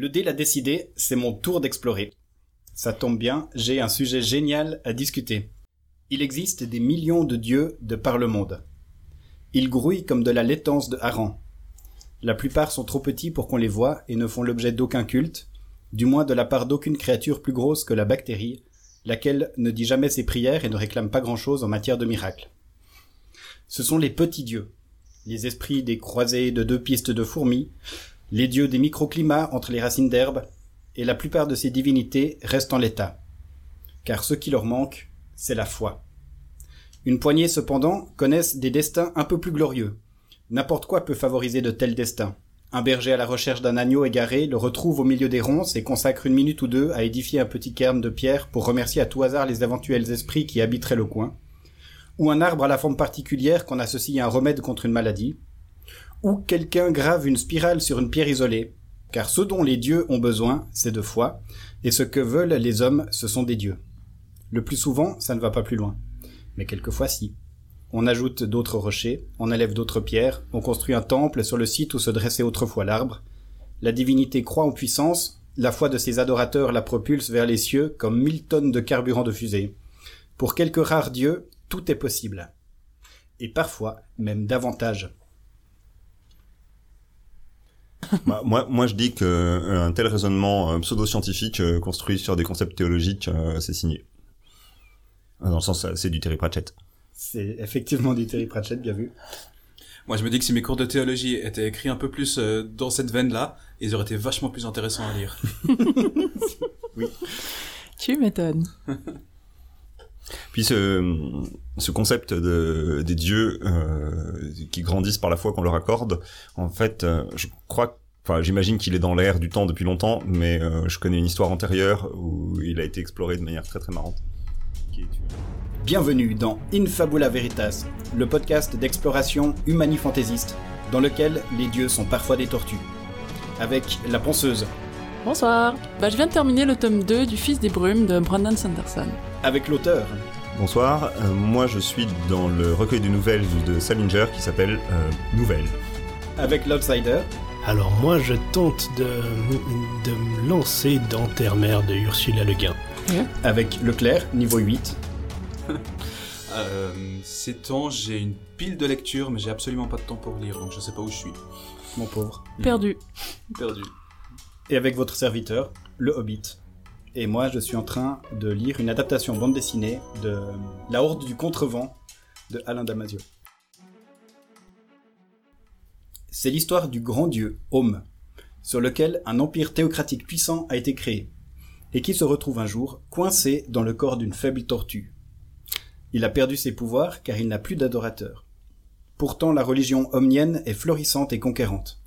Le dé l'a décidé, c'est mon tour d'explorer. Ça tombe bien, j'ai un sujet génial à discuter. Il existe des millions de dieux de par le monde. Ils grouillent comme de la laitance de hareng. La plupart sont trop petits pour qu'on les voie et ne font l'objet d'aucun culte, du moins de la part d'aucune créature plus grosse que la bactérie, laquelle ne dit jamais ses prières et ne réclame pas grand-chose en matière de miracles. Ce sont les petits dieux, les esprits des croisés de deux pistes de fourmis, les dieux des microclimats entre les racines d'herbe, et la plupart de ces divinités restent en l'état. Car ce qui leur manque, c'est la foi. Une poignée cependant connaissent des destins un peu plus glorieux. N'importe quoi peut favoriser de tels destins. Un berger à la recherche d'un agneau égaré le retrouve au milieu des ronces et consacre une minute ou deux à édifier un petit cairn de pierre pour remercier à tout hasard les éventuels esprits qui habiteraient le coin. Ou un arbre à la forme particulière qu'on associe à un remède contre une maladie. Ou quelqu'un grave une spirale sur une pierre isolée. Car ce dont les dieux ont besoin, c'est de foi, et ce que veulent les hommes, ce sont des dieux. Le plus souvent, ça ne va pas plus loin. Mais quelquefois si. On ajoute d'autres rochers, on enlève d'autres pierres, on construit un temple sur le site où se dressait autrefois l'arbre. La divinité croît en puissance, la foi de ses adorateurs la propulse vers les cieux comme mille tonnes de carburant de fusée. Pour quelques rares dieux, tout est possible. Et parfois, même davantage. Bah, moi, moi, je dis que euh, un tel raisonnement euh, pseudo-scientifique euh, construit sur des concepts théologiques, c'est signé. Dans le sens, c'est du Terry Pratchett. C'est effectivement du Terry Pratchett, bien vu. Moi, je me dis que si mes cours de théologie étaient écrits un peu plus euh, dans cette veine-là, ils auraient été vachement plus intéressants à lire. oui. Tu m'étonnes. Puis ce, ce concept de, des dieux euh, qui grandissent par la foi qu'on leur accorde, en fait, euh, je crois, enfin, j'imagine qu'il est dans l'air du temps depuis longtemps, mais euh, je connais une histoire antérieure où il a été exploré de manière très très marrante. Bienvenue dans Infabula Veritas, le podcast d'exploration humani-fantaisiste, dans lequel les dieux sont parfois des tortues. Avec la ponceuse. Bonsoir. Bah, je viens de terminer le tome 2 du Fils des Brumes de Brandon Sanderson. Avec l'auteur. Bonsoir, euh, moi je suis dans le recueil de nouvelles de Salinger qui s'appelle euh, Nouvelles. Avec l'outsider. Alors moi je tente de, de me lancer dans Terre-Mère de Ursula Le Guin. Avec Leclerc, niveau 8. euh, ces temps, j'ai une pile de lecture, mais j'ai absolument pas de temps pour lire, donc je sais pas où je suis. Mon pauvre. Perdu. Perdu. Et avec votre serviteur, le Hobbit. Et moi, je suis en train de lire une adaptation bande dessinée de La Horde du Contrevent de Alain Damasio. C'est l'histoire du grand dieu, Homme, sur lequel un empire théocratique puissant a été créé, et qui se retrouve un jour coincé dans le corps d'une faible tortue. Il a perdu ses pouvoirs car il n'a plus d'adorateurs. Pourtant la religion omnienne est florissante et conquérante.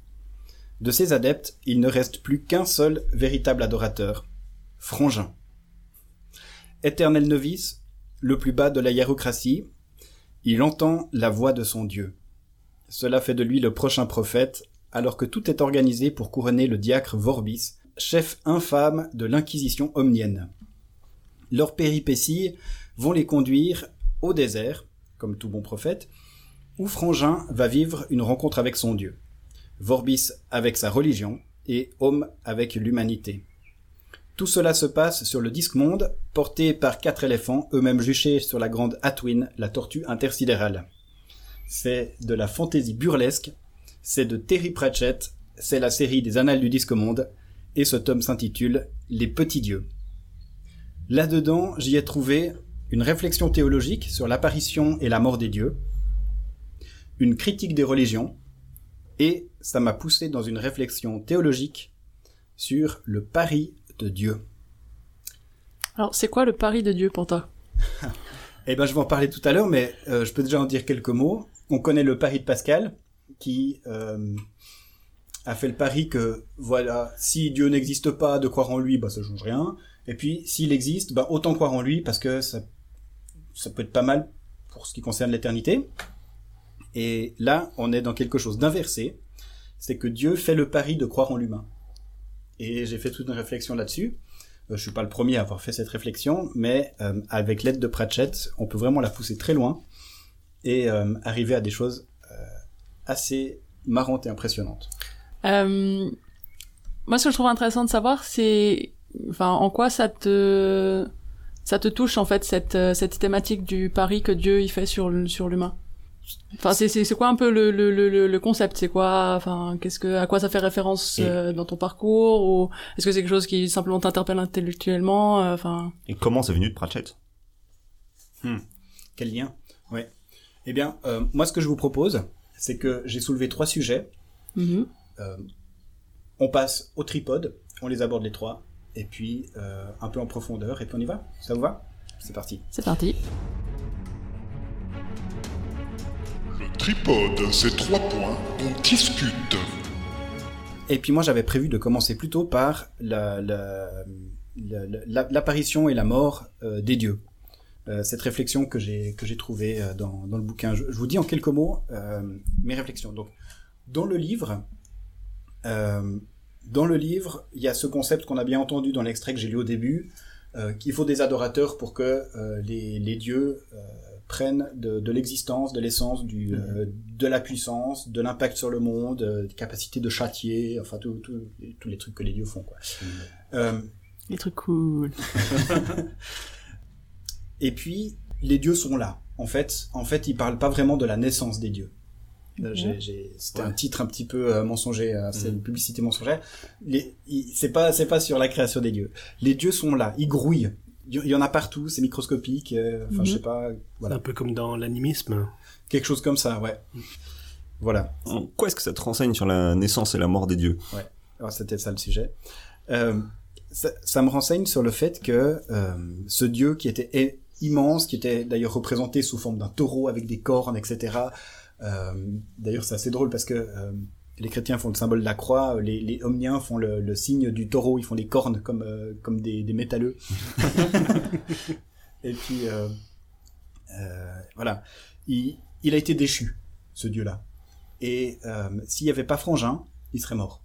De ses adeptes, il ne reste plus qu'un seul véritable adorateur, Frangin. Éternel novice, le plus bas de la hiérocratie, il entend la voix de son Dieu. Cela fait de lui le prochain prophète, alors que tout est organisé pour couronner le diacre Vorbis, chef infâme de l'inquisition omnienne. Leurs péripéties vont les conduire au désert, comme tout bon prophète, où Frangin va vivre une rencontre avec son Dieu, Vorbis avec sa religion et Homme avec l'humanité. Tout cela se passe sur le disque monde, porté par quatre éléphants, eux-mêmes juchés sur la grande Atwin, la tortue intersidérale. C'est de la fantaisie burlesque, c'est de Terry Pratchett, c'est la série des Annales du disque monde, et ce tome s'intitule Les petits dieux. Là-dedans, j'y ai trouvé une réflexion théologique sur l'apparition et la mort des dieux, une critique des religions, et ça m'a poussé dans une réflexion théologique sur le pari de Dieu. Alors, c'est quoi le pari de Dieu pour toi? Eh ben, je vais en parler tout à l'heure, mais euh, je peux déjà en dire quelques mots. On connaît le pari de Pascal, qui euh, a fait le pari que, voilà, si Dieu n'existe pas, de croire en lui, bah ça change rien. Et puis, s'il existe, bah autant croire en lui, parce que ça, ça peut être pas mal pour ce qui concerne l'éternité. Et là, on est dans quelque chose d'inversé. C'est que Dieu fait le pari de croire en l'humain. Et j'ai fait toute une réflexion là-dessus. Euh, je suis pas le premier à avoir fait cette réflexion, mais euh, avec l'aide de Pratchett, on peut vraiment la pousser très loin et euh, arriver à des choses euh, assez marrantes et impressionnantes. Moi, ce que je trouve intéressant de savoir, c'est, en quoi ça te, ça te touche en fait cette cette thématique du pari que Dieu il fait sur sur l'humain? Enfin, c'est c'est c'est quoi un peu le le le le concept? C'est quoi Enfin, qu'est-ce que à quoi ça fait référence euh, dans ton parcours? Ou est-ce que c'est quelque chose qui simplement t'interpelle intellectuellement Euh, Enfin, Et comment c'est venu de Pratchett? Quel lien Ouais. Eh bien, euh, moi, ce que je vous propose, c'est que j'ai soulevé trois sujets. mhm. Euh, on passe au tripode, on les aborde les trois, et puis euh, un peu en profondeur, et puis on y va. Ça vous va? C'est parti. c'est parti. Tripode, c'est trois points, on discute. Et puis moi, j'avais prévu de commencer plutôt par la- la- la- la- l'apparition et la mort euh, des dieux. Euh, cette réflexion que j'ai que j'ai trouvée euh, dans, le bouquin. Je, vous dis en quelques mots mes réflexions. Donc, dans le livre, dans le livre, il y a ce concept qu'on a bien entendu dans l'extrait que j'ai lu au début, qu'il faut des adorateurs pour que les, dieux prennent de, de l'existence, de l'essence, du, euh, de la puissance, de l'impact sur le monde, euh, des capacités de châtier, enfin tout- tout- tous les trucs que les dieux font. Quoi. Euh, Les trucs cool. et puis, les dieux sont là. En fait, en fait, ils parlent pas vraiment de la naissance des dieux. Euh, C'était un titre un petit peu euh, mensonger, euh, c'est une publicité mensongère. C'est pas, c'est pas sur la création des dieux. Les dieux sont là, ils grouillent. Il y- en a partout, c'est microscopique. euh, Enfin, je sais pas, C'est voilà, un peu comme dans l'animisme. quelque chose comme ça, ouais. Voilà. En quoi est-ce que ça te renseigne sur la naissance et la mort des dieux? Alors, c'était ça le sujet. Euh, ça, ça me renseigne sur le fait que euh, ce dieu qui était immense, qui était d'ailleurs représenté sous forme d'un taureau avec des cornes, etc. Euh, d'ailleurs, c'est assez drôle parce que euh, les chrétiens font le symbole de la croix, les, les omniens font le, le signe du taureau, ils font les cornes comme euh, comme des, des métalleux. Et puis euh, euh, voilà, il, il a été déchu, ce dieu-là. Et euh, s'il n'y avait pas Frangin, il serait mort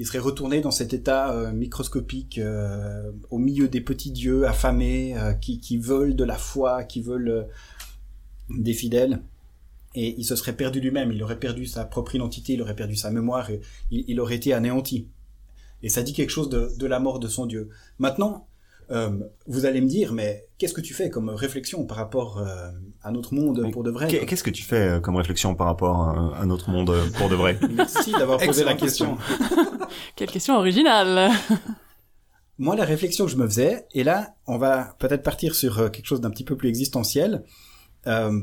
il serait retourné dans cet état euh, microscopique euh, au milieu des petits dieux affamés euh, qui, qui veulent de la foi, qui veulent euh, des fidèles. Et il se serait perdu lui-même, il aurait perdu sa propre identité, il aurait perdu sa mémoire, et il, il aurait été anéanti. Et ça dit quelque chose de, de la mort de son Dieu. Maintenant, euh, vous allez me dire, mais qu'est-ce que tu fais comme réflexion par rapport euh, à notre monde Mais pour de vrai Qu'est- Qu'est-ce que tu fais euh, comme réflexion par rapport à, à notre monde pour de vrai? Merci d'avoir posé la question. Quelle question originale. Moi, la réflexion que je me faisais, et là, on va peut-être partir sur quelque chose d'un petit peu plus existentiel. Euh,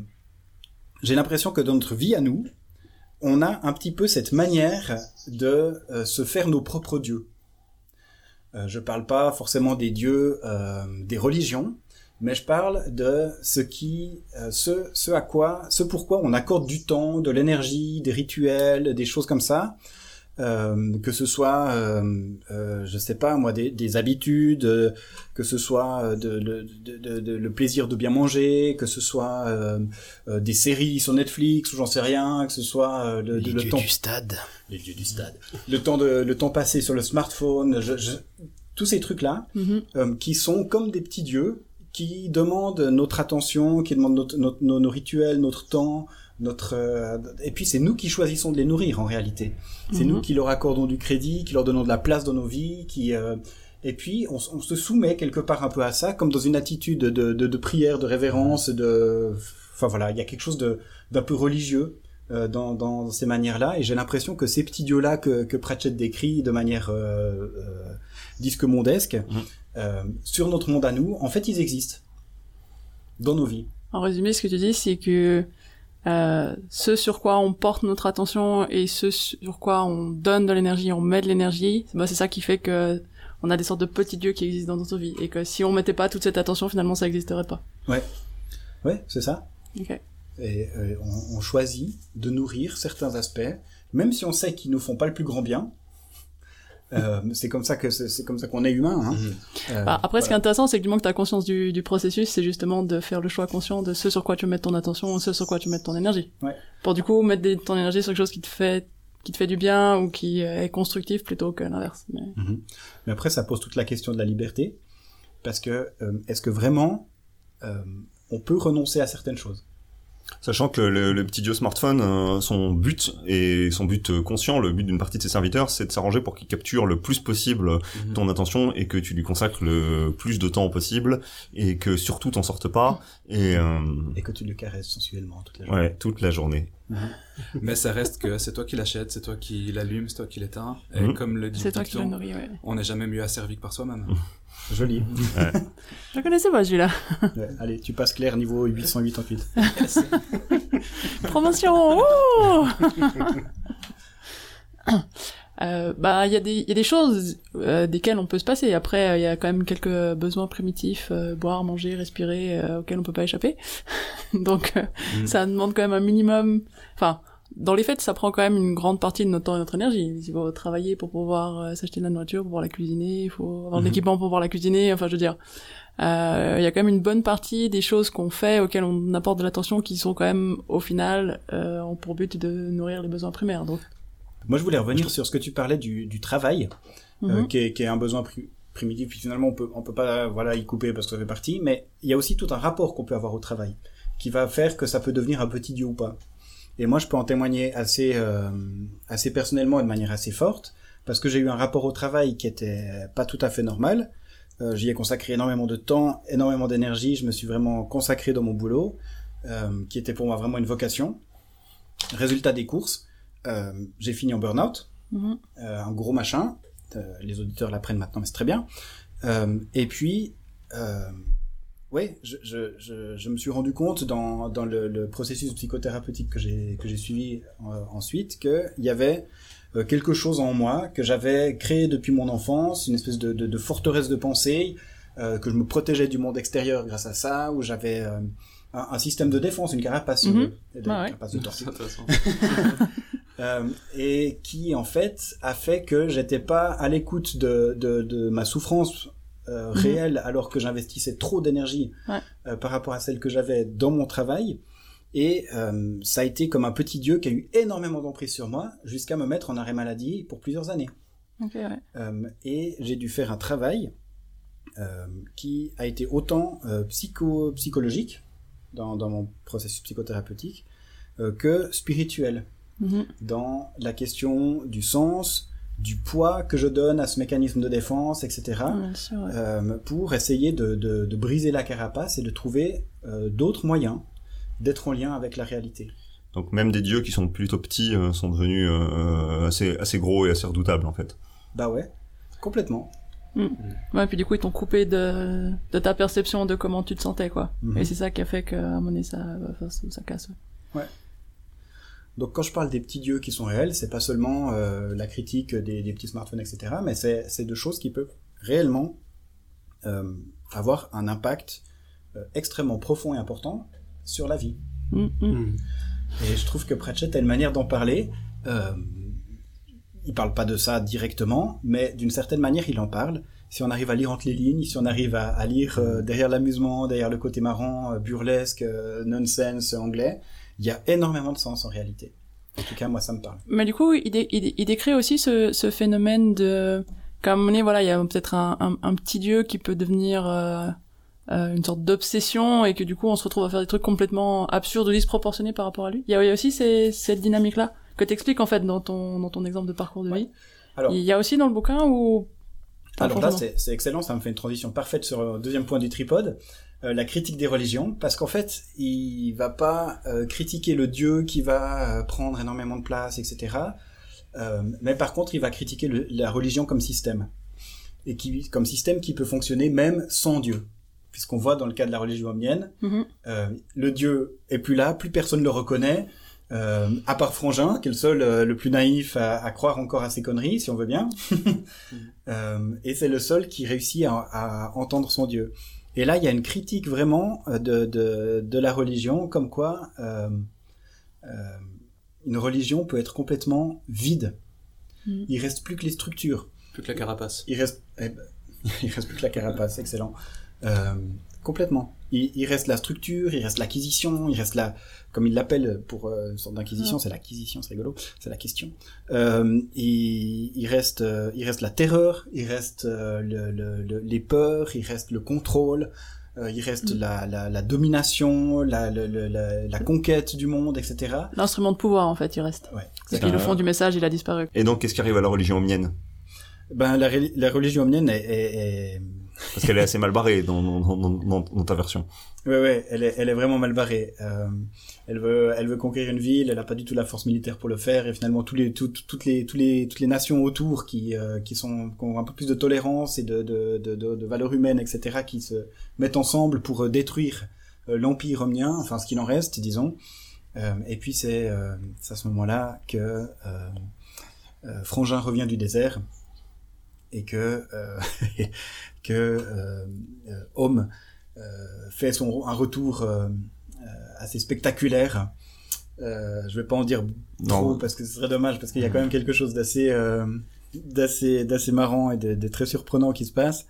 J'ai l'impression que dans notre vie à nous, on a un petit peu cette manière de euh, se faire nos propres dieux. Euh, je parle pas forcément des dieux euh, des religions, mais je parle de ce qui, ce à quoi, ce pourquoi on accorde du temps, de l'énergie, des rituels, des choses comme ça. Euh, que ce soit, euh, euh, je sais pas moi, des, des habitudes, euh, que ce soit euh, de, de, de- de- de- le plaisir de bien manger, que ce soit euh, euh, des séries sur Netflix ou j'en sais rien, que ce soit euh, le, Les le dieux temps du stade. les dieux du stade, le temps de le temps passé sur le smartphone, je, je- tous ces trucs là Mhm. euh, qui sont comme des petits dieux qui demandent notre attention, qui demandent notre, notre- nos, nos rituels, notre temps, notre euh, et puis c'est nous qui choisissons de les nourrir en réalité. C'est Mhm. nous qui leur accordons du crédit, qui leur donnons de la place dans nos vies, qui euh, et puis on, se soumet quelque part un peu à ça, comme dans une attitude de, de, de prière, de révérence, de enfin voilà, il y a quelque chose d'un peu religieux euh, dans, dans ces manières-là, et j'ai l'impression que ces petits dieux-là que, que Pratchett décrit de manière euh, euh, disque mondesque, Mhm. euh, sur notre monde à nous, en fait, ils existent dans nos vies. En résumé, ce que tu dis, c'est que euh, ce sur quoi on porte notre attention et ce sur quoi on donne de l'énergie, on met de l'énergie, bah, c'est ça qui fait que on a des sortes de petits dieux qui existent dans notre vie et que si on mettait pas toute cette attention, finalement, ça n'existerait pas. Ouais, c'est ça. Ok. Et euh, on, on choisit de nourrir certains aspects, même si on sait qu'ils nous font pas le plus grand bien. Euh, c'est comme ça que c'est comme ça qu'on est humain. Hein. Euh, Bah, après, ce qui est intéressant, c'est que du moment que tu as conscience du, du processus, c'est justement de faire le choix conscient de ce sur quoi tu mettre ton attention, ce sur quoi tu mettre ton énergie. Ouais. Pour du coup mettre des- ton énergie sur quelque chose qui te fait qui te fait du bien ou qui euh, est constructif plutôt que l'inverse. Mais... Mhm. Mais après, ça pose toute la question de la liberté, parce que euh, est-ce que vraiment euh, on peut renoncer à certaines choses? Sachant que le, le petit dieu smartphone, euh, son but et son but euh, conscient, le but d'une partie de ses serviteurs, c'est de s'arranger pour qu'il capture le plus possible Mhm. ton attention et que tu lui consacres le plus de temps possible et que surtout t'en sortes pas et euh, Et que tu le caresses sensuellement toute la journée. ouais toute la journée. Mais ça reste que c'est toi qui l'achètes, c'est toi qui l'allume, c'est toi qui l'éteins. Et Mhm. comme le dit C'est le toi qui le nourris, ouais. on n'est jamais mieux asservi que par soi-même. Joli. Je connaissais pas celui-là. Ouais, allez, tu passes clair niveau 888. Promotion oh Euh, bah il y a des il y a des choses euh, desquelles on peut se passer après euh, il y a quand même quelques besoins primitifs euh, boire manger respirer euh, auxquels on peut pas échapper donc euh, Mhm. ça demande quand même un minimum enfin dans les faits ça prend quand même une grande partie de notre temps et notre énergie il faut travailler pour pouvoir euh, s'acheter de la nourriture pour pouvoir la cuisiner il faut avoir de Mhm. l'équipement pour pouvoir la cuisiner enfin je veux dire euh, il y a quand même une bonne partie des choses qu'on fait auxquelles on apporte de l'attention qui sont quand même au final euh, ont pour but de nourrir les besoins primaires donc Moi, je voulais revenir sur ce que tu parlais du, du travail, Mhm. qui, est, qui est un besoin pri- primitif. Puis finalement, on peut, on peut pas voilà, y couper parce que ça fait partie. Mais il y a aussi tout un rapport qu'on peut avoir au travail, qui va faire que ça peut devenir un petit dieu ou pas. Et moi, je peux en témoigner assez, euh, assez personnellement et de manière assez forte, parce que j'ai eu un rapport au travail qui était pas tout à fait normal. Euh, J'y ai consacré énormément de temps, énormément d'énergie. Je me suis vraiment consacré dans mon boulot, euh, qui était pour moi vraiment une vocation. Résultat des courses, euh, j'ai fini en burn-out, Mhm. euh, un gros machin. Euh, les auditeurs l'apprennent maintenant, mais c'est très bien. Euh, et puis, ouais, je, je, je, je me suis rendu compte dans, dans le, le processus psychothérapeutique que j'ai que j'ai suivi euh, ensuite qu'il y avait euh, quelque chose en moi que j'avais créé depuis mon enfance, une espèce de, de, de forteresse de pensée, euh, que je me protégeais du monde extérieur grâce à ça, où j'avais euh, un, un système de défense, une carapace, Mhm. euh, de, Ah ouais. carapace de tortue. Euh, et qui en fait a fait que j'étais pas à l'écoute de, de, de ma souffrance euh, Mhm. réelle alors que j'investissais trop d'énergie Ouais. euh, par rapport à celle que j'avais dans mon travail et euh, ça a été comme un petit dieu qui a eu énormément d'emprise sur moi jusqu'à me mettre en arrêt maladie pour plusieurs années ouais. Euh, et j'ai dû faire un travail qui a été autant psycho psychologique dans, dans mon processus psychothérapeutique que spirituel Mhm. dans la question du sens, du poids que je donne à ce mécanisme de défense, etc., Bien sûr, ouais. euh, pour essayer de, de, de briser la carapace et de trouver euh, d'autres moyens d'être en lien avec la réalité. Donc même des dieux qui sont plutôt petits euh, sont devenus euh, assez assez gros et assez redoutables en fait. Bah ouais, complètement. Ouais, puis du coup, ils t'ont coupé de, de ta perception de comment tu te sentais, quoi. Mhm. Et c'est ça qui a fait qu'à un moment donné, ça, ça, ça casse. ouais. Donc quand je parle des petits dieux qui sont réels, c'est pas seulement euh, la critique des, des petits smartphones, etc., mais c'est c'est de choses qui peuvent réellement euh, avoir un impact euh, extrêmement profond et important sur la vie. Mhm, mhm. Hmm. Et je trouve que Pratchett a une manière d'en parler. Euh, il parle pas de ça directement, mais d'une certaine manière, il en parle. Si on arrive à lire entre les lignes, si on arrive à, à lire euh, derrière l'amusement, derrière le côté marrant, euh, burlesque, euh, nonsense anglais, il y a énormément de sens en réalité. En tout cas, moi, ça me parle. Mais du coup, il, dé- il, dé- il décrit aussi ce, ce phénomène de, un moment donné, voilà, il y a peut-être un, un, un petit dieu qui peut devenir euh, euh, une sorte d'obsession et que du coup, on se retrouve à faire des trucs complètement absurdes ou disproportionnés par rapport à lui. Il y a, il y a aussi ces, cette dynamique-là que t'expliques en fait dans ton, dans ton exemple de parcours de Ouais. vie. Alors, Il y a aussi dans le bouquin où... Alors là, c'est c'est excellent, ça me fait une transition parfaite sur le deuxième point du tripode, euh, la critique des religions, parce qu'en fait, il va pas euh, critiquer le Dieu qui va euh, prendre énormément de place, etc. Euh, mais par contre, il va critiquer le- la religion comme système, et qui comme système qui peut fonctionner même sans Dieu, puisqu'on voit dans le cas de la religion omnienne, Mhm. euh, le Dieu est plus là, plus personne le reconnaît, euh, à part Frangin, qui est le seul, euh, le plus naïf à, à croire encore à ses conneries, si on veut bien. Euh, et c'est le seul qui réussit à, à entendre son Dieu. Et là, il y a une critique vraiment euh, de, de, de la religion, comme quoi euh, euh, une religion peut être complètement vide. Mhm. Il reste plus que les structures. Plus que la carapace. Il reste, eh ben, il reste plus que la carapace, excellent. Euh, complètement. Il, il reste la structure, il reste l'acquisition, il reste la, comme il l'appelle pour euh, une sorte d'inquisition, c'est l'acquisition, c'est rigolo, c'est la question. Euh, il, il reste, euh, il reste la terreur, il reste euh, le, le- le- les peurs, il reste le contrôle. Euh, il reste Mm. la, la, la domination, la, la, la, la- la conquête du monde, etc. L'instrument de pouvoir, en fait, il reste. Ouais. Et puis le fond du message, il a disparu. Et donc, qu'est-ce qui arrive à la religion omnienne Ben, la religion omnienne est, est, est- Parce qu'elle est assez mal barrée dans, ta version. Ouais, ouais, elle est, elle est vraiment mal barrée. Euh, elle veut, elle veut conquérir une ville. Elle a pas du tout la force militaire pour le faire. Et finalement, tous les, tout- toutes les, tous les, toutes les nations autour qui, euh, qui sont, qui ont un peu plus de tolérance et de, de, de, valeurs humaines, etc., qui se mettent ensemble pour euh, détruire l'empire omnien, enfin ce qu'il en reste, disons. Et puis c'est, à ce moment-là que Frangin revient du désert et que euh, que euh, euh, Homme euh, fait son un retour euh, assez spectaculaire. Euh, je vais pas en dire trop Non. parce que ce serait dommage parce qu'il y a quand même quelque chose d'assez euh, d'assez d'assez marrant et de, de très surprenant qui se passe.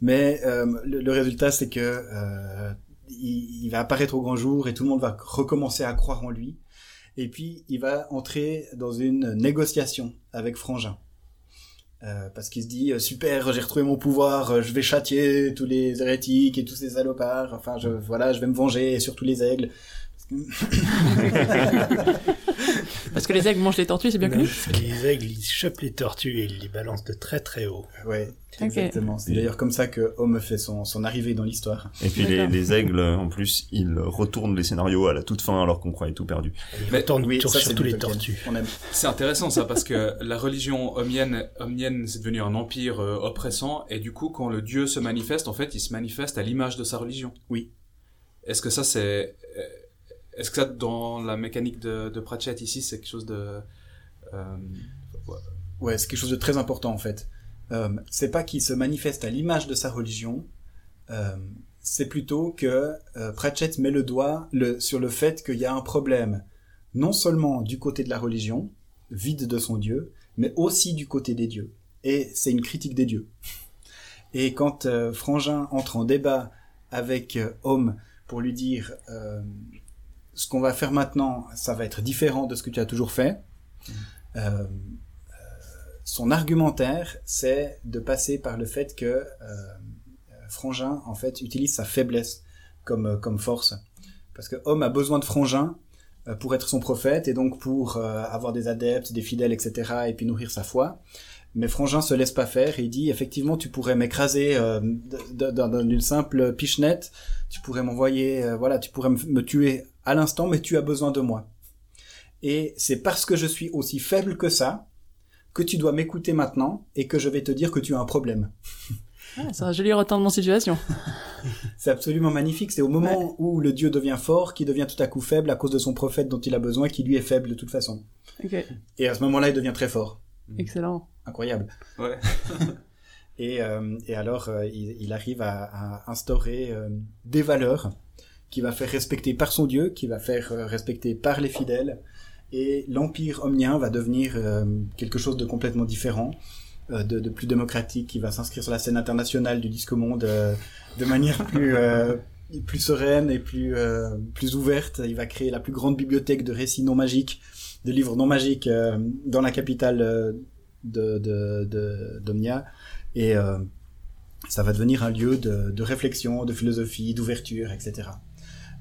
Mais euh, le, le résultat c'est que euh, il, il va apparaître au grand jour et tout le monde va recommencer à croire en lui. Et puis il va entrer dans une négociation avec Frangin. Euh, parce qu'il se dit euh, super j'ai retrouvé mon pouvoir euh, je vais châtier tous les hérétiques et tous ces salopards. Enfin je voilà je vais me venger et surtout les aigles Parce que les aigles mangent les tortues, c'est bien connu. Les aigles, ils chopent les tortues et ils les balancent de très très haut. ouais exactement c'est d'ailleurs comme ça que Homme fait son, son arrivée dans l'histoire Et puis les, aigles, en plus, ils retournent les scénarios à la toute fin alors qu'on croyait tout perdu. Ils Mais- retournent oui ça sur c'est tous du les tortues. C'est intéressant ça parce que la religion omnienne, omnienne c'est devenu un empire euh, oppressant et du coup quand le dieu se manifeste, en fait, il se manifeste à l'image de sa religion. Oui. Est-ce que ça c'est, est-ce que ça dans la mécanique de, Pratchett ici c'est quelque chose de, euh, Ouais, c'est quelque chose de très important en fait. Euh, c'est pas qu'il se manifeste à l'image de sa religion, euh, c'est plutôt que euh, Pratchett met le doigt le, sur le fait qu'il y a un problème, non seulement du côté de la religion, vide de son Dieu, mais aussi du côté des dieux. Et c'est une critique des dieux. Et quand euh, Frangin entre en débat avec euh, Homme pour lui dire ce qu'on va faire maintenant, ça va être différent de ce que tu as toujours fait, euh, son argumentaire, c'est de passer par le fait que euh, Frangin, en fait, utilise sa faiblesse comme, euh, comme force. Parce que Homme a besoin de Frangin euh, pour être son prophète et donc pour euh, avoir des adeptes, des fidèles, etc. et puis nourrir sa foi. Mais Frangin se laisse pas faire et il dit effectivement tu pourrais m'écraser euh, d'une simple pichenette, tu pourrais m'envoyer, euh, voilà, tu pourrais me tuer à l'instant, mais tu as besoin de moi. Et c'est parce que je suis aussi faible que ça que tu dois m'écouter maintenant et que je vais te dire que tu as un problème. Ah, c'est un joli retournement de situation. C'est absolument magnifique. C'est au moment où le dieu devient fort qu'il devient tout à coup faible à cause de son prophète dont il a besoin, qui lui est faible de toute façon. Et à ce moment-là, il devient très fort. excellent. Incroyable. ouais. Et, euh, et alors, euh, il, il arrive à, à instaurer euh, des valeurs qui va faire respecter par son dieu, qui va faire euh, respecter par les fidèles. Et l'empire omnien va devenir euh, quelque chose de complètement différent, euh, de, de plus démocratique, qui va s'inscrire sur la scène internationale du disque monde euh, de manière plus euh, plus sereine et plus euh, plus ouverte. Il va créer la plus grande bibliothèque de récits non magiques, de livres non magiques dans la capitale de de d'Omnia. Et ça va devenir un lieu de, de réflexion, de philosophie, d'ouverture, etc.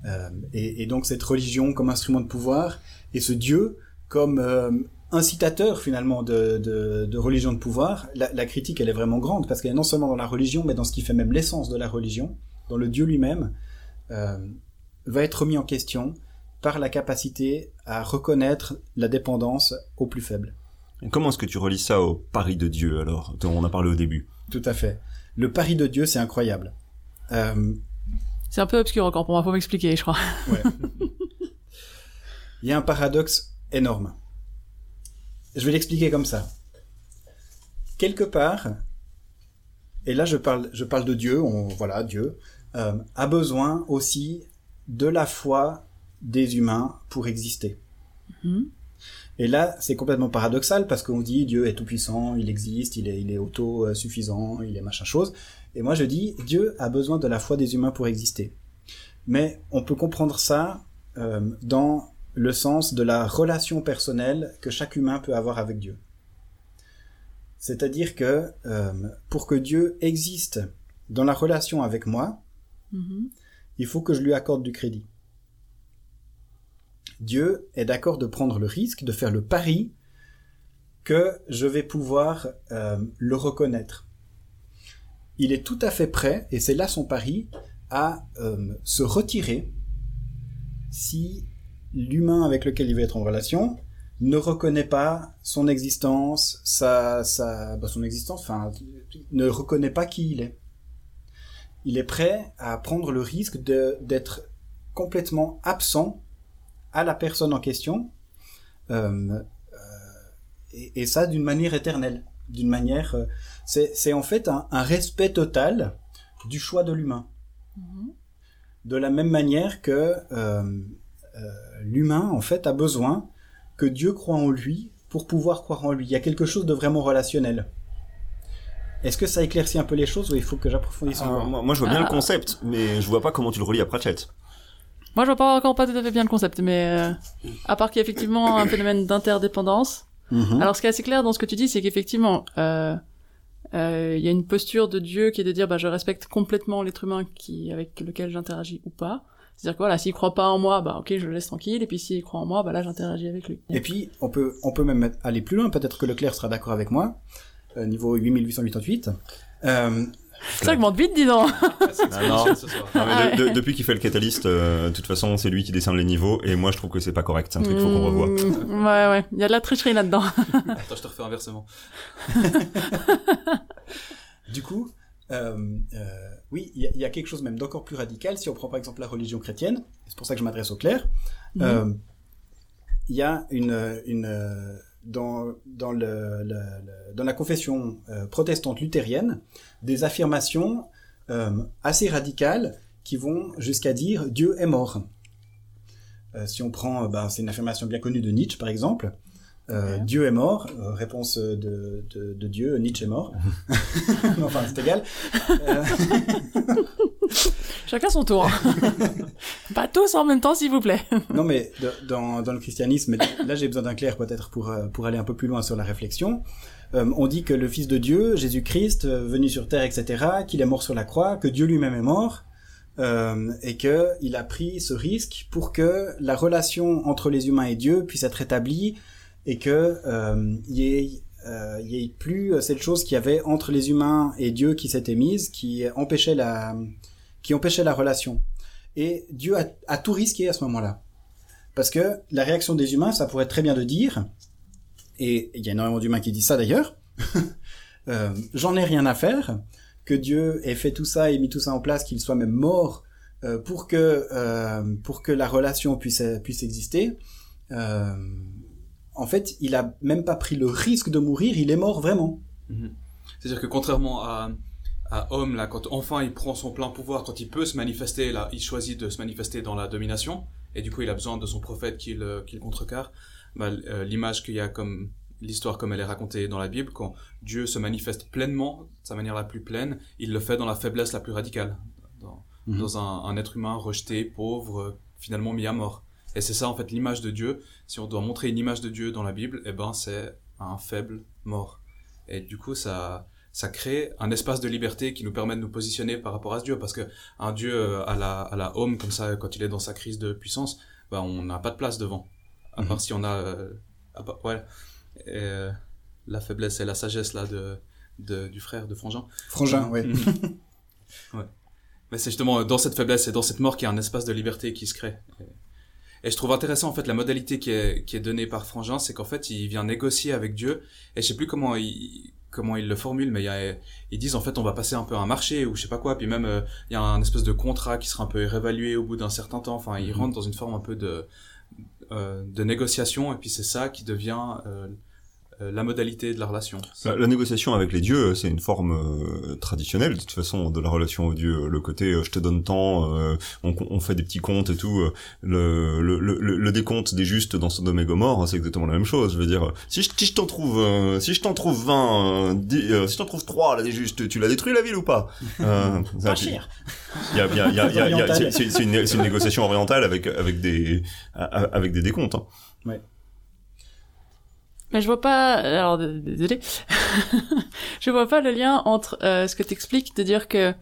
Euh, et, et donc cette religion comme instrument de pouvoir et ce Dieu comme euh, incitateur finalement de, de, de religion de pouvoir, la, la critique elle est vraiment grande parce qu'elle est non seulement dans la religion mais dans ce qui fait même l'essence de la religion, dans le Dieu lui-même, euh, va être remis en question par la capacité à reconnaître la dépendance au plus faible. Et comment est-ce que tu relis ça au pari de Dieu alors? Dont on a parlé au début Tout à fait. Le pari de Dieu c'est incroyable. Euh, C'est un peu obscur encore pour moi, faut m'expliquer, je crois. Ouais. Il y a un paradoxe énorme. Je vais l'expliquer comme ça. Quelque part, et là je parle, je parle de Dieu, on, voilà, Dieu, euh, a besoin aussi de la foi des humains pour exister. Mhm. Et là, c'est complètement paradoxal parce qu'on dit Dieu est tout puissant, il existe, il est, il est auto-suffisant, il est machin chose. Et moi je dis Dieu a besoin de la foi des humains pour exister. Mais on peut comprendre ça euh, dans le sens de la relation personnelle que chaque humain peut avoir avec Dieu. C'est-à-dire que euh, pour que Dieu existe dans la relation avec moi, Mhm. il faut que je lui accorde du crédit. Dieu est d'accord de prendre le risque, de faire le pari que je vais pouvoir euh, le reconnaître. Il est tout à fait prêt, et c'est là son pari, à euh, se retirer si l'humain avec lequel il va être en relation ne reconnaît pas son existence, sa, sa, bah, son existence, enfin, ne reconnaît pas qui il est. Il est prêt à prendre le risque d'être complètement absent à la personne en question, euh, euh, et ça d'une manière éternelle, d'une manière, euh, c'est en fait un, un respect total du choix de l'humain. Mhm. De la même manière que euh, euh, l'humain en fait a besoin que Dieu croit en lui pour pouvoir croire en lui. Il y a quelque chose de vraiment relationnel. Est-ce que ça éclaircit un peu les choses ou il faut que j'approfondisse encore moi, moi, je vois bien Ah. le concept, mais je vois pas comment tu le relis à Pratchett. Moi, je vois pas encore pas tout à fait bien le concept, mais euh, à part qu'il y a effectivement un phénomène d'interdépendance. Mhm. Alors, ce qui est assez clair dans ce que tu dis, c'est qu'effectivement, euh, euh, il y a une posture de Dieu qui est de dire, bah, je respecte complètement l'être humain qui avec lequel j'interagis ou pas. C'est-à-dire que voilà, s'il croit pas en moi, bah ok, je le laisse tranquille, et puis s'il croit en moi, bah là, j'interagis avec lui. Et puis, on peut, on peut même aller plus loin, peut-être que Leclerc sera d'accord avec moi, euh, niveau 8888. Euh, Ça augmente vite, dis donc. C'est non. Michel ce soir. Non, mais de- de- depuis qu'il fait le catalyste, euh, de toute façon, c'est lui qui décerne les niveaux, et moi, je trouve que c'est pas correct. C'est un truc qu'il faut qu'on revoie. Mmh, ouais, ouais, il y a de la tricherie là-dedans. Attends, je te refais inversement. du coup, euh, euh, oui, il y, a- il y a quelque chose même d'encore plus radical. Si on prend par exemple la religion chrétienne, c'est pour ça que je m'adresse au clerc, Mhm. euh, il y a une, une euh, dans, la confession euh, protestante luthérienne des affirmations euh, assez radicales qui vont jusqu'à dire Dieu est mort. Euh, si on prend, ben, c'est une affirmation bien connue de Nietzsche par exemple. Euh. Dieu est mort, euh, réponse de, de, de Dieu, Nietzsche est mort. Enfin, c'est égal. Euh, Chacun son tour. pas tous en même temps, s'il vous plaît. non, mais de- dans, dans le christianisme, là j'ai besoin d'un clair peut-être pour, euh, pour aller un peu plus loin sur la réflexion. Euh, on dit que le Fils de Dieu, Jésus-Christ, venu sur terre, etc., qu'il est mort sur la croix, que Dieu lui-même est mort, euh, et que il a pris ce risque pour que la relation entre les humains et Dieu puisse être établie, et que euh, il y ait euh, y ait plus euh, cette chose qu'il y avait entre les humains et Dieu qui s'était mise, qui empêchait la, qui empêchait la relation. Et Dieu a, tout risqué à ce moment-là. Parce que la réaction des humains, ça pourrait très bien de dire, et il y a énormément d'humains qui disent ça d'ailleurs, j'en ai rien à faire, que Dieu ait fait tout ça et mis tout ça en place, qu'il soit même mort euh, pour que euh, pour que la relation puisse puisse exister. Euh, en fait, il a même pas pris le risque de mourir, il est mort vraiment. Mhm. C'est-à-dire que contrairement à, à Homme, là, quand enfin il prend son plein pouvoir, quand il peut se manifester, là, il choisit de se manifester dans la domination, et du coup il a besoin de son prophète qui le, qui le contrecarre. Bah, euh, L'image qu'il y a comme l'histoire comme elle est racontée dans la Bible, quand Dieu se manifeste pleinement, de sa manière la plus pleine, il le fait dans la faiblesse la plus radicale, dans, Mhm. dans un, un être humain rejeté, pauvre, euh, finalement mis à mort. Et c'est ça en fait l'image de Dieu. Si on doit montrer une image de Dieu dans la Bible, eh ben c'est un faible mort. Et du coup, ça, ça crée un espace de liberté qui nous permet de nous positionner par rapport à ce Dieu. Parce que un Dieu euh, à la, à la home, comme ça, quand il est dans sa crise de puissance, bah, on n'a pas de place devant. À part Mhm. si on a, euh, à part- ouais, Et, euh, la faiblesse et la sagesse là de, de du frère de Frangin. Frangin. Mhm. ouais. Mais c'est justement dans cette faiblesse et dans cette mort qu'il y a un espace de liberté qui se crée. Et, je trouve intéressant en fait la modalité qui est, qui est donnée par Frangin, c'est qu'en fait il vient négocier avec Dieu. Et je sais plus comment il comment il le formule, mais il y a, ils disent en fait on va passer un peu un marché ou je sais pas quoi. Puis même euh, il y a un espèce de contrat qui sera un peu réévalué au bout d'un certain temps. Enfin il Mhm. rentre dans une forme un peu de euh, de négociation et puis c'est ça qui devient euh, la modalité de la relation. La, la négociation avec les dieux, c'est une forme euh, traditionnelle de toute façon de la relation aux dieux. Le côté euh, je te donne tant, euh, on, on fait des petits comptes et tout. euh, Le, le, le, le décompte des justes dans Sodome et Gomorre, hein, c'est exactement la même chose. Je veux dire, si je, si je t'en trouve, euh, si je t'en trouve 20, euh, dix- euh, si je t'en trouve 3 là des justes, tu l'as détruit la ville ou pas? Euh, ça, Pas cher. Il y a, il y a, il y a, il y a- il y a- Oriental. c'est- une, une négociation orientale avec avec des avec des décomptes. hein. Mais je vois pas. Alors désolé. je vois pas le lien entre euh, ce que t'expliques de dire que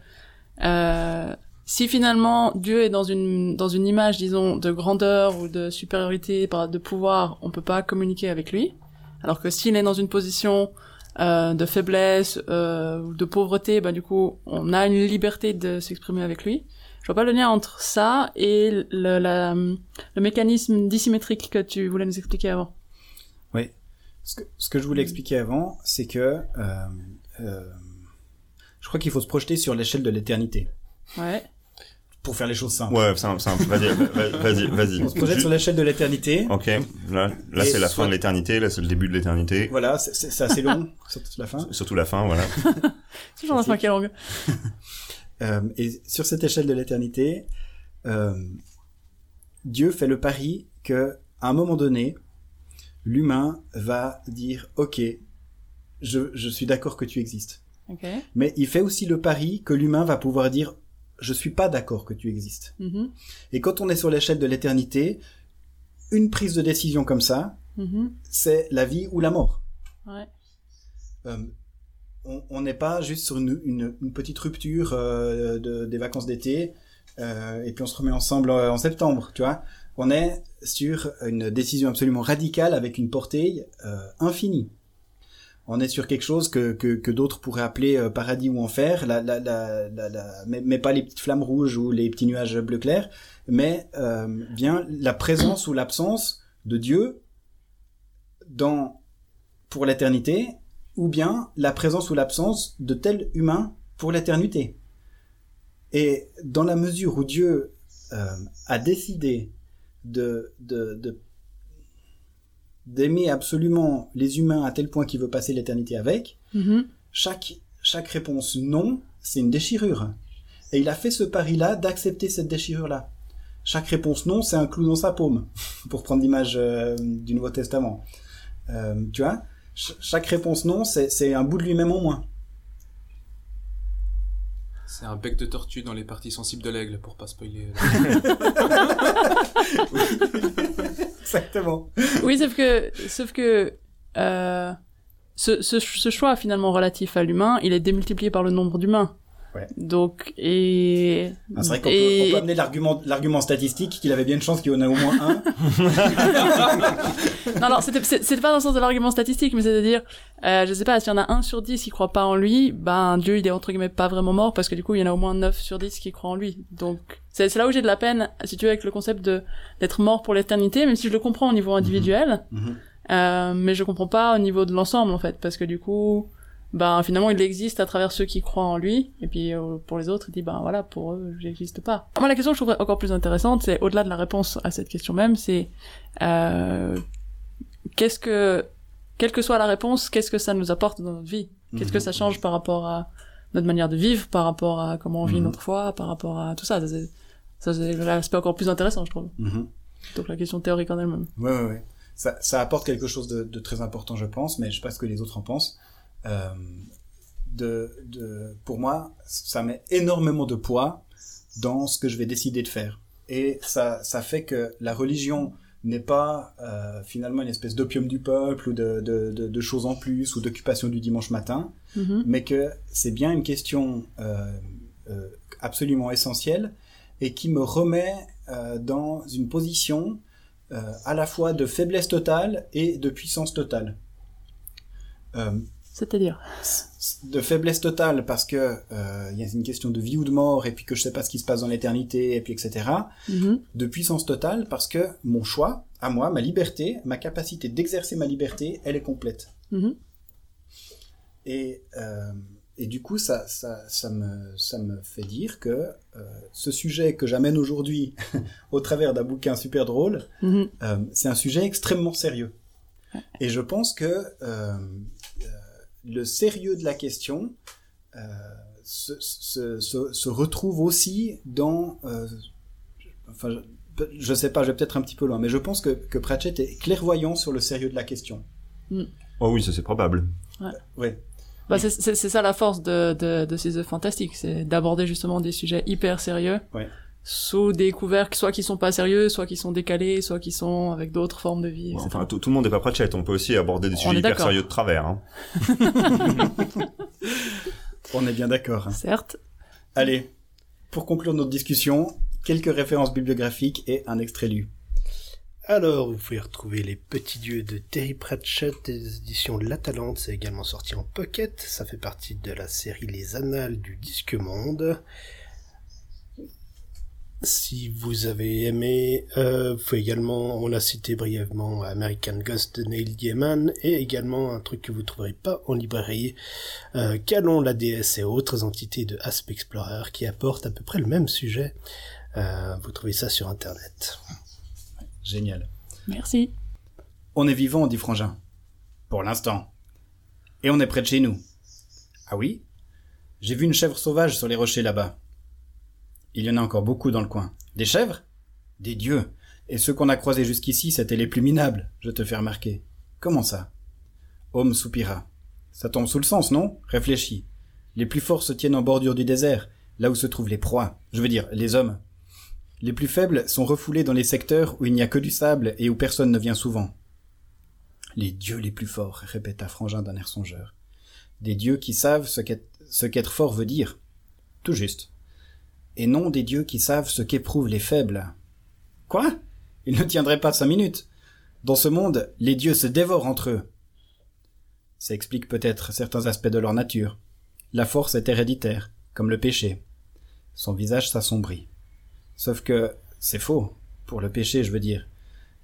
euh, si finalement Dieu est dans une dans une image, disons, de grandeur ou de supériorité, de pouvoir, on peut pas communiquer avec lui. Alors que s'il est dans une position euh, de faiblesse euh, ou de pauvreté, bah du coup, on a une liberté de s'exprimer avec lui. Je vois pas le lien entre ça et le, la, le mécanisme dissymétrique que tu voulais nous expliquer avant. Ce que, ce que je voulais expliquer avant, c'est que euh, euh, je crois qu'il faut se projeter sur l'échelle de l'éternité Ouais. pour faire les choses simples. Ouais, simple, simple. Vas-y, va- vas-y, vas-y. On se projette sur l'échelle de l'éternité. Ok, là, là c'est la soit- fin de l'éternité, là c'est le début de l'éternité. Voilà, c'est- assez long, surtout la fin. Surtout la fin, voilà. Toujours la fin qui est longue. Euh, et sur cette échelle de l'éternité, euh, Dieu fait le pari que à un moment donné, l'humain va dire OK, je, je suis d'accord que tu existes. Mais il fait aussi le pari que l'humain va pouvoir dire je suis pas d'accord que tu existes. Mhm. Et quand on est sur l'échelle de l'éternité, une prise de décision comme ça, Mhm. c'est la vie ou la mort. Ouais. Euh, on n'est pas juste sur une, une, une petite rupture euh, de, des vacances d'été euh, et puis on se remet ensemble en septembre, tu vois. On est sur une décision absolument radicale avec une portée euh, infinie. On est sur quelque chose que, que, que d'autres pourraient appeler euh, paradis ou enfer, la, la, la, mais, mais pas les petites flammes rouges ou les petits nuages bleu clair, mais euh, bien la présence ou l'absence de Dieu dans pour l'éternité, ou bien la présence ou l'absence de tel humain pour l'éternité. Et dans la mesure où Dieu euh, a décidé de, d'aimer absolument les humains à tel point qu'il veut passer l'éternité avec, Mhm. chaque, chaque réponse non, c'est une déchirure. Et il a fait ce pari-là d'accepter cette déchirure-là. Chaque réponse non, c'est un clou dans sa paume, pour prendre l'image euh, du Nouveau Testament. Euh, tu vois? Ch- Chaque réponse non, c'est c'est un bout de lui-même en moins. C'est un bec de tortue dans les parties sensibles de l'aigle, pour pas spoiler. Exactement. Oui, sauf que, sauf que, euh, ce, ce, ce choix finalement relatif à l'humain, il est démultiplié par le nombre d'humains. Ouais. Donc, et... Ah, c'est vrai qu'on et- peut, amener l'argument l'argument statistique qu'il avait bien une chance qu'il y en a au moins un. Non, non, c'était, c'est- c'était pas dans le sens de l'argument statistique, mais c'est-à-dire, euh, je sais pas, s'il y en a un sur dix qui croit pas en lui, ben, Dieu, il est entre guillemets pas vraiment mort, parce que du coup, il y en a au moins 9 sur 10 qui croient en lui. Donc, c'est, c'est là où j'ai de la peine, si tu veux, avec le concept de, d'être mort pour l'éternité, même si je le comprends au niveau individuel, Mhm. euh, mais je comprends pas au niveau de l'ensemble, en fait, parce que du coup, ben, finalement, il existe à travers ceux qui croient en lui, et puis, euh, pour les autres, il dit, ben, voilà, pour eux, j'existe pas. Moi, la question que je trouverais encore plus intéressante, c'est, au-delà de la réponse à cette question même, c'est, euh, qu'est-ce que, quelle que soit la réponse, qu'est-ce que ça nous apporte dans notre vie? Qu'est-ce que Mhm. ça change par rapport à notre manière de vivre, par rapport à comment on vit Mhm. notre foi, par rapport à tout ça? Ça, c'est, l'aspect encore plus intéressant, je trouve. Mhm. Donc la question théorique en elle-même. Ouais, ouais, ouais. Ça, ça apporte quelque chose de, de très important, je pense, mais je sais pas ce que les autres en pensent. Euh, de, de, pour moi, ça met énormément de poids dans ce que je vais décider de faire. Et ça, ça fait que la religion n'est pas euh, finalement une espèce d'opium du peuple ou de, de, de, de choses en plus ou d'occupation du dimanche matin, Mhm. mais que c'est bien une question euh, euh, absolument essentielle et qui me remet dans une position à la fois de faiblesse totale et de puissance totale. C'est-à-dire de faiblesse totale parce que euh, il y a une question de vie ou de mort et puis que je sais pas ce qui se passe dans l'éternité et puis etc. Mhm. De puissance totale parce que mon choix, à moi, ma liberté, ma capacité d'exercer ma liberté, elle est complète. Mhm. Et, euh, et du coup, ça, ça, ça, me, ça me fait dire que euh, ce sujet que j'amène aujourd'hui au travers d'un bouquin super drôle, Mhm. c'est un sujet extrêmement sérieux. Et je pense que le sérieux de la question euh, se, se, se, se retrouve aussi dans... euh, enfin, je, je sais pas, je vais peut-être un petit peu loin, mais je pense que, que Pratchett est clairvoyant sur le sérieux de la question. Oh oui, ça c'est probable. Ouais. Bah, c'est, ça la force de, de, de ces œuvres fantastiques, c'est d'aborder justement des sujets hyper sérieux, Ouais. Sous des couverts soit qui sont pas sérieux, soit qui sont décalés, soit qui sont avec d'autres formes de vie, etc. Enfin, tout, tout le monde n'est pas Pratchett. On peut aussi aborder des On sujets hyper sérieux de travers. Hein. On est bien d'accord. hein. Certes. Allez, pour conclure notre discussion, quelques références bibliographiques et un extrait lu. Alors, vous pouvez retrouver Les Petits Dieux de Terry Pratchett des éditions La Talente. C'est également sorti en pocket. Ça fait partie de la série Les Annales du Disque Monde. Si vous avez aimé, euh, vous pouvez également, on l'a cité brièvement, American Ghost de Neil Gaiman, et également un truc que vous trouverez pas en librairie, euh, Calon, la déesse et autres entités de Asp Explorer, qui apportent à peu près le même sujet. Euh, vous trouvez ça sur Internet. Génial. Merci. On est vivant, dit Frangin. Pour l'instant. Et on est près de chez nous. Ah oui? J'ai vu une chèvre sauvage sur les rochers là-bas. Il y en a encore beaucoup dans le coin. Des chèvres? Des dieux. Et ceux qu'on a croisés jusqu'ici, c'étaient les plus minables, je te fais remarquer. Comment ça? Homme soupira. Ça tombe sous le sens, non? Réfléchis. Les plus forts se tiennent en bordure du désert, là où se trouvent les proies. Je veux dire, les hommes. Les plus faibles sont refoulés dans les secteurs où il n'y a que du sable et où personne ne vient souvent. Les dieux les plus forts, répéta Frangin d'un air songeur. Des dieux qui savent ce qu'être, fort veut dire. Tout juste. Et non des dieux qui savent ce qu'éprouvent les faibles. Quoi? Ils ne tiendraient pas cinq minutes? Dans ce monde, les dieux se dévorent entre eux. Ça explique peut-être certains aspects de leur nature. La force est héréditaire, comme le péché. Son visage s'assombrit. Sauf que c'est faux, pour le péché, je veux dire.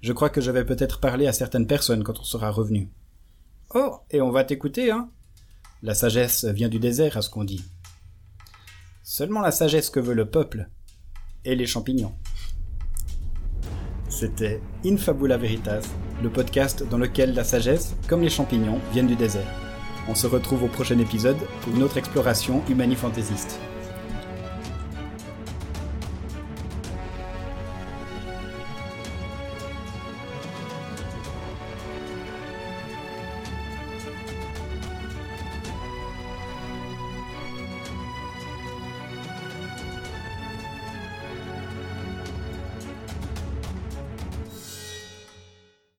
Je crois que je vais peut-être parler à certaines personnes quand on sera revenu. Oh, et on va t'écouter, hein? La sagesse vient du désert, à ce qu'on dit. Seulement la sagesse que veut le peuple et les champignons. C'était Infabula Veritas, le podcast dans lequel la sagesse, comme les champignons, viennent du désert. On se retrouve au prochain épisode pour une autre exploration humanifantaisiste.